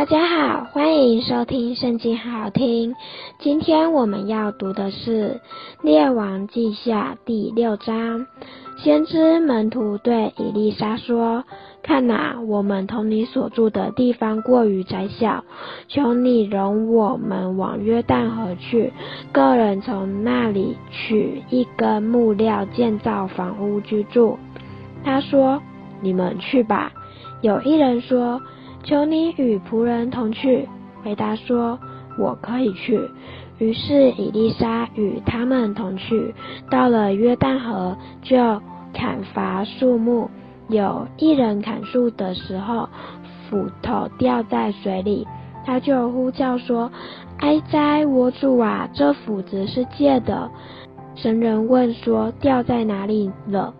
大家好，欢迎收听《圣经》，好听。今天我们要读的是《列王记下》第六章。先知门徒对以利沙说：“看哪，我们同你所住的地方过于窄小，求你容我们往约旦河去，各人从那里取一根木料建造房屋居住。”他说：“你们去吧。”有一人说：“求你与仆人同去。”回答说：“我可以去。”于是以利沙与他们同去，到了约旦河，就砍伐树木。有一人砍树的时候，斧头掉在水里，他就呼叫说：“哀哉，我主啊！这斧子是借的。”神人问说：“掉在哪里了？”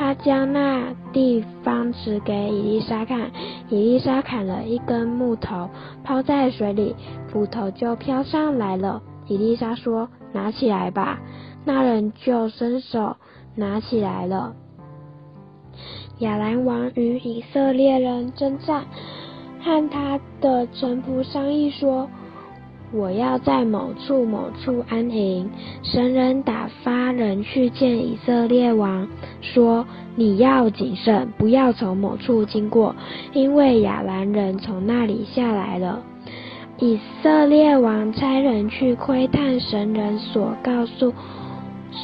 他将那地方指给伊丽莎看，伊丽莎砍了一根木头，抛在水里，斧头就飘上来了。伊丽莎说：“拿起来吧。”那人就伸手拿起来了。亚兰王与以色列人征战，和他的臣仆商议说。我要在某处某处安营。神人打发人去见以色列王，说：“你要谨慎，不要从某处经过，因为亚兰人从那里下来了。”以色列王差人去窥探神人所告诉、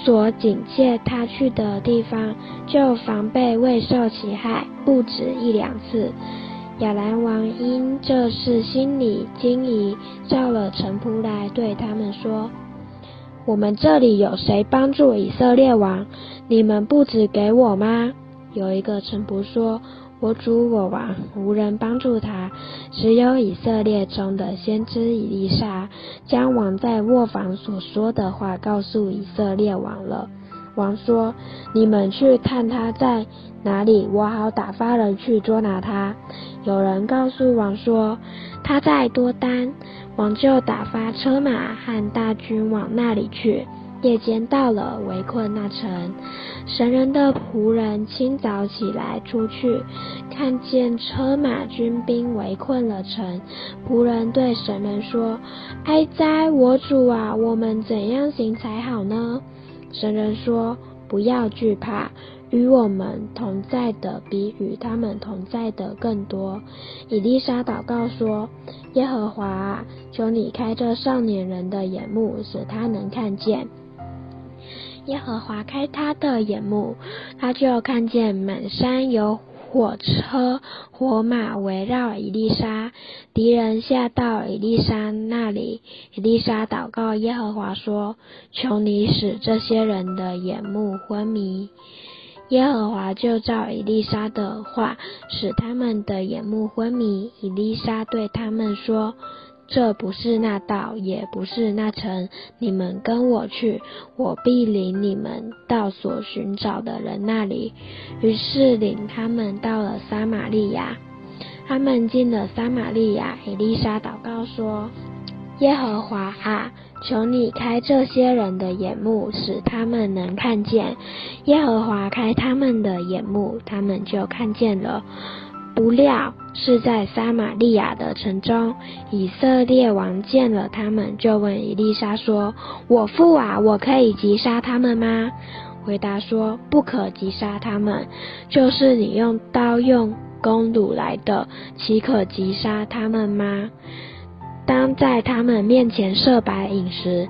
所警戒他去的地方，就防备未受其害，不止一两次。亚兰王因这事心里惊疑，召了臣仆来，对他们说：“我们这里有谁帮助以色列王？你们不指给我吗？”有一个臣仆说：“我主我王无人帮助他，只有以色列中的先知以利沙，将王在卧房所说的话告诉以色列王了。”王说：“你们去看他在哪里，我好打发人去捉拿他。”有人告诉王说：“他在多丹。”王就打发车马和大军往那里去。夜间到了，围困那城。神人的仆人清早起来出去，看见车马军兵围困了城。仆人对神人说：“哀哉，我主啊，我们怎样行才好呢？”神人说：“不要惧怕，与我们同在的比与他们同在的更多。”以丽莎祷告说：“耶和华，求你开这少年人的眼目，使他能看见。”耶和华开他的眼目，他就看见满山有。火车、火马围绕伊丽莎，敌人下到伊丽莎那里。伊丽莎祷告耶和华说：“求你使这些人的眼目昏迷。”耶和华就照伊丽莎的话，使他们的眼目昏迷。伊丽莎对他们说。这不是那道，也不是那城。你们跟我去，我必领你们到所寻找的人那里。于是领他们到了撒玛利亚。他们进了撒玛利亚，以利沙祷告说：“耶和华啊，求你开这些人的眼目，使他们能看见。”耶和华开他们的眼目，他们就看见了。不料是在撒玛利亚的城中，以色列王见了他们，就问以利沙说：“我父啊，我可以击杀他们吗？”回答说：“不可击杀他们，就是你用刀用弓弩来的，岂可击杀他们吗？当在他们面前设摆饮食。”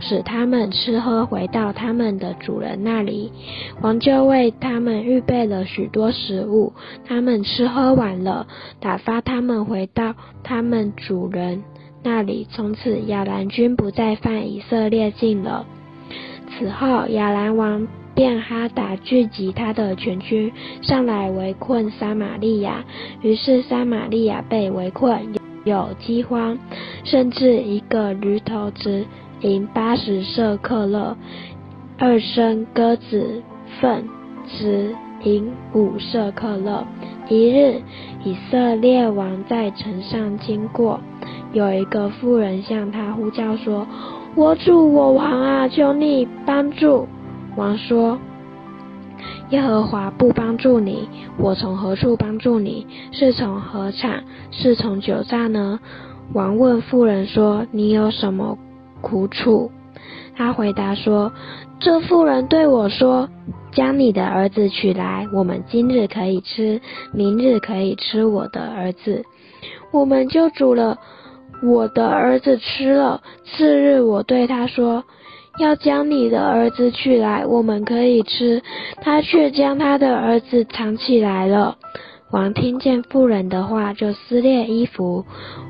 使他们吃喝，回到他们的主人那里。王就为他们预备了许多食物，他们吃喝完了，打发他们回到他们主人那里。从此亚兰军不再犯以色列境了。此后亚兰王便哈达聚集他的全军，上来围困撒玛利亚。于是撒玛利亚被围困，有饥荒，甚至一个驴头值。银八十舍克勒，二升鸽子粪值因物色克勒。一日，以色列王在城上经过，有一个妇人向他呼叫说：“我主我王啊，求你帮助！”王说：“耶和华不帮助你，我从何处帮助你？是从何场，是从酒榨呢？”王问妇人说：“你有什么苦楚？”他回答说：“这妇人对我说，将你的儿子取来，我们今日可以吃，明日可以吃我的儿子。我们就煮了我的儿子吃了。次日，我对他说，要将你的儿子取来，我们可以吃，他却将他的儿子藏起来了。”王听见妇人的话，就撕裂衣服。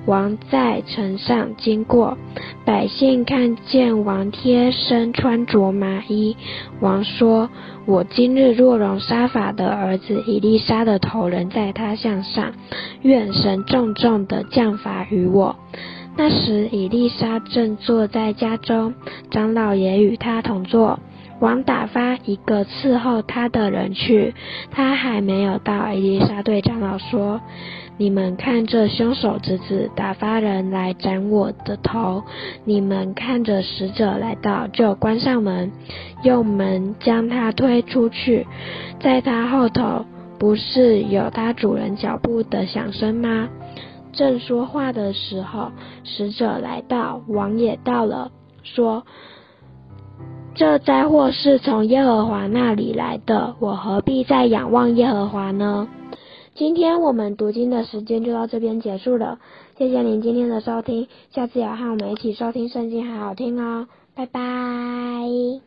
王在城上经过，百姓看见王贴身穿着麻衣。王说：“我今日若容沙法的儿子伊丽莎的头仍在他项上，愿神重重的降罚于我。”那时伊丽莎正坐在家中，长老也与他同坐。王打发一个伺候他的人去，他还没有到，伊丽莎对长老说：“你们看这凶手之子打发人来斩我的头，你们看着使者来到，就关上门，用门将他推出去。在他后头不是有他主人脚步的响声吗？”正说话的时候，使者来到，王也到了，说。这灾祸是从耶和华那里来的，我何必再仰望耶和华呢？今天我们读经的时间就到这边结束了，谢谢您今天的收听，下次也要和我们一起收听圣经，好好听哦，拜拜。